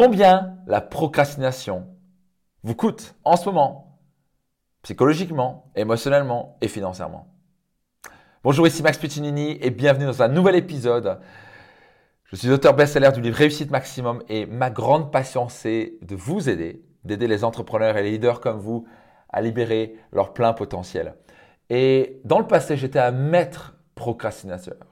Combien la procrastination vous coûte en ce moment, psychologiquement, émotionnellement et financièrement Bonjour, ici Max Puccinini et bienvenue dans un nouvel épisode. Je suis auteur best-seller du livre Réussite Maximum et ma grande passion c'est de vous aider, d'aider les entrepreneurs et les leaders comme vous à libérer leur plein potentiel. Et dans le passé, j'étais un maître procrastinateur.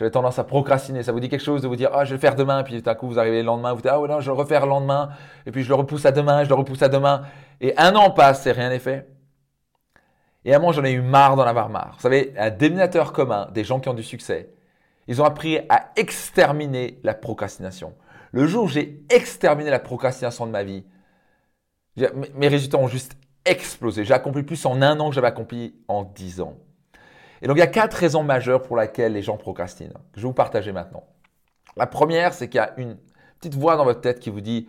J'avais tendance à procrastiner. Ça vous dit quelque chose de vous dire, ah, je vais le faire demain, puis tout à coup, vous arrivez le lendemain, vous dites, ah, ouais, non, je le refaire le lendemain, et puis je le repousse à demain, je le repousse à demain. Et un an passe et rien n'est fait. Et à un moment, j'en ai eu marre d'en avoir marre. Vous savez, un déminateur commun des gens qui ont du succès, ils ont appris à exterminer la procrastination. Le jour où j'ai exterminé la procrastination de ma vie, mes résultats ont juste explosé. J'ai accompli plus en un an que j'avais accompli en dix ans. Et donc, il y a quatre raisons majeures pour lesquelles les gens procrastinent, que je vais vous partager maintenant. La première, c'est qu'il y a une petite voix dans votre tête qui vous dit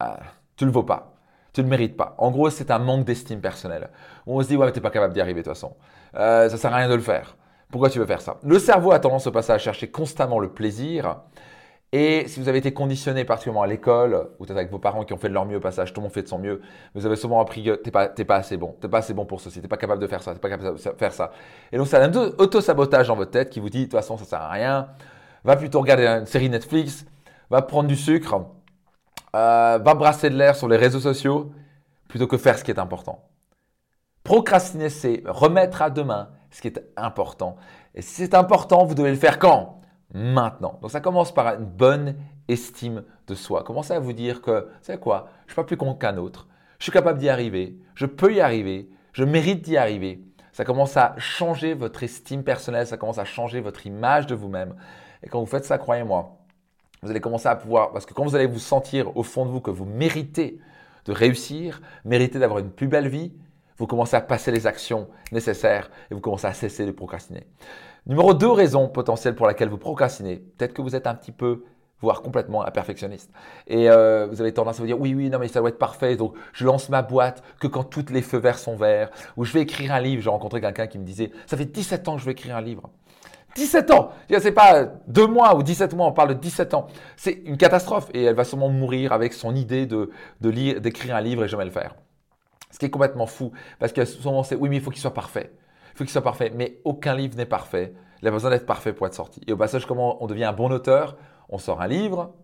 ah, Tu ne le vaux pas, tu ne le mérites pas. En gros, c'est un manque d'estime personnelle. On se dit Ouais, mais tu n'es pas capable d'y arriver de toute façon. Euh, ça ne sert à rien de le faire. Pourquoi tu veux faire ça? Le cerveau a tendance au passer à chercher constamment le plaisir et si vous avez été conditionné particulièrement à l'école, ou peut-être avec vos parents qui ont fait de leur mieux au passage, tout le monde fait de son mieux, vous avez souvent appris que t'es pas, pas assez bon, t'es pas assez bon pour ceci, t'es pas capable de faire ça, t'es pas capable de faire ça. Et donc c'est un auto-sabotage dans votre tête qui vous dit, de toute façon ça sert à rien, va plutôt regarder une série Netflix, va prendre du sucre, euh, va brasser de l'air sur les réseaux sociaux, plutôt que faire ce qui est important. Procrastiner, c'est remettre à demain ce qui est important. Et si c'est important, vous devez le faire quand? Maintenant. Donc ça commence par une bonne estime de soi. Commencez à vous dire que, c'est quoi, je ne suis pas plus con qu'un autre. Je suis capable d'y arriver. Je peux y arriver. Je mérite d'y arriver. Ça commence à changer votre estime personnelle. Ça commence à changer votre image de vous-même. Et quand vous faites ça, croyez-moi, vous allez commencer à pouvoir, parce que quand vous allez vous sentir au fond de vous que vous méritez de réussir, méritez d'avoir une plus belle vie, vous commencez à passer les actions nécessaires et vous commencez à cesser de procrastiner. Numéro 2 raison potentielle pour laquelle vous procrastinez. Peut-être que vous êtes un petit peu voire complètement un perfectionniste. Et euh, vous avez tendance à vous dire oui, oui, non, mais ça doit être parfait. Donc, je lance ma boîte que quand toutes les feux verts sont verts. Ou je vais écrire un livre. J'ai rencontré quelqu'un qui me disait ça fait 17 ans que je vais écrire un livre. 17 ans C'est pas deux mois ou 17 mois, on parle de 17 ans. C'est une catastrophe. Et elle va sûrement mourir avec son idée de, d'écrire un livre et jamais le faire. Ce qui est complètement fou, parce que souvent c'est oui, mais il faut qu'il soit parfait. Faut qu'il soit parfait, mais aucun livre n'est parfait. Il a besoin d'être parfait pour être sorti. Et au passage, comment on devient un bon auteur? On sort un livre,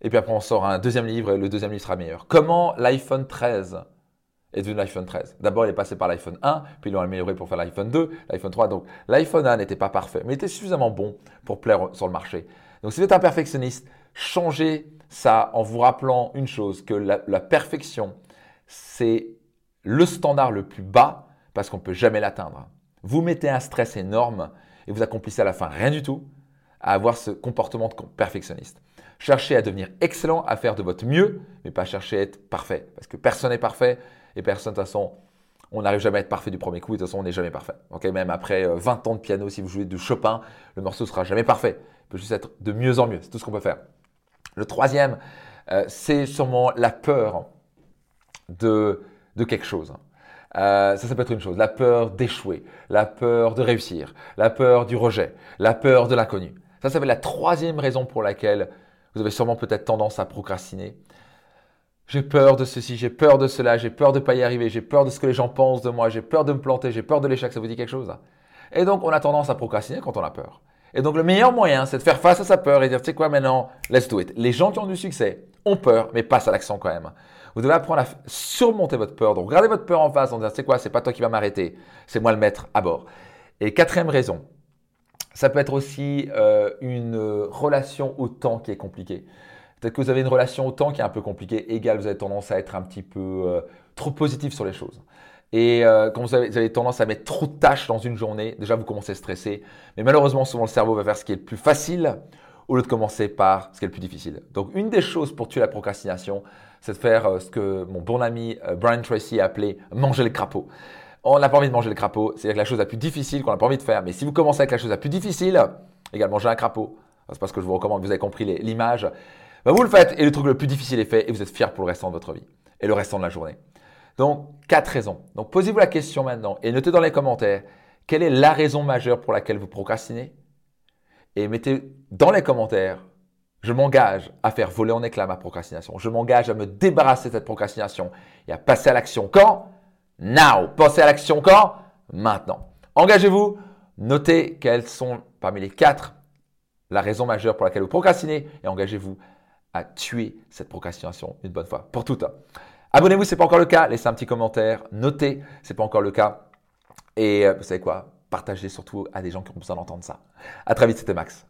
et puis après on sort un deuxième livre, et le deuxième livre sera meilleur. Comment l'iPhone 13 est devenu l'iPhone 13 D'abord, il est passé par l'iPhone 1, puis ils l'ont amélioré pour faire l'iPhone 2, l'iPhone 3. Donc l'iPhone 1 n'était pas parfait, mais il était suffisamment bon pour plaire sur le marché. Donc si vous êtes un perfectionniste, changez ça en vous rappelant une chose, que la perfection, c'est le standard le plus bas parce qu'on ne peut jamais l'atteindre. Vous mettez un stress énorme et vous accomplissez à la fin rien du tout à avoir ce comportement de perfectionniste. Cherchez à devenir excellent, à faire de votre mieux, mais pas chercher à être parfait. Parce que personne n'est parfait et personne, de toute façon, on n'arrive jamais à être parfait du premier coup et de toute façon, on n'est jamais parfait. Même après 20 euh, ans de piano, si vous jouez de Chopin, le morceau ne sera jamais parfait. Il peut juste être de mieux en mieux. C'est tout ce qu'on peut faire. Le troisième, euh, c'est sûrement la peur de quelque chose. Euh, ça, ça peut être une chose. La peur d'échouer, la peur de réussir, la peur du rejet, la peur de l'inconnu. Ça, ça va être la troisième raison pour laquelle vous avez sûrement peut-être tendance à procrastiner. J'ai peur de ceci, j'ai peur de cela, j'ai peur de pas y arriver, j'ai peur de ce que les gens pensent de moi, j'ai peur de me planter, j'ai peur de l'échec. Ça vous dit quelque chose Et donc, on a tendance à procrastiner quand on a peur. Et donc, le meilleur moyen, c'est de faire face à sa peur et dire, tu sais quoi, maintenant, let's do it. Les gens qui ont du succès ont peur, mais passent à l'action quand même. Vous devez apprendre à surmonter votre peur. Donc, regardez votre peur en face en disant, c'est quoi, c'est pas toi qui vas m'arrêter, c'est moi le maître à bord. Et quatrième raison, ça peut être aussi euh, une relation au temps qui est compliquée. Peut-être que vous avez une relation au temps qui est un peu compliquée, égale vous avez tendance à être un petit peu euh, trop positif sur les choses. Et euh, quand vous avez, vous avez, tendance à mettre trop de tâches dans une journée, déjà vous commencez à stresser. Mais malheureusement, souvent le cerveau va faire ce qui est le plus facile au lieu de commencer par ce qui est le plus difficile. Donc une des choses pour tuer la procrastination, c'est de faire euh, ce que mon bon ami euh, Brian Tracy a appelé manger le crapaud. On n'a pas envie de manger le crapaud, c'est-à-dire la chose la plus difficile qu'on n'a pas envie de faire. Mais si vous commencez avec la chose la plus difficile, également manger un crapaud, c'est parce que je vous recommande, vous avez compris l'image, ben vous le faites et le truc le plus difficile est fait et vous êtes fier pour le restant de votre vie et le restant de la journée. Donc, quatre raisons. Donc, posez-vous la question maintenant et notez dans les commentaires quelle est la raison majeure pour laquelle vous procrastinez? Et mettez dans les commentaires Je m'engage à faire voler en éclats ma procrastination. Je m'engage à me débarrasser de cette procrastination et à passer à l'action quand? Now. Pensez à l'action quand? Maintenant. Engagez-vous. Notez quelles sont parmi les quatre la raison majeure pour laquelle vous procrastinez et engagez-vous à tuer cette procrastination une bonne fois pour toutes. Abonnez-vous si ce n'est pas encore le cas. Laissez un petit commentaire. Notez si ce n'est pas encore le cas. Et euh, vous savez quoi? Partagez surtout à des gens qui ont besoin d'entendre ça. À très vite, c'était Max.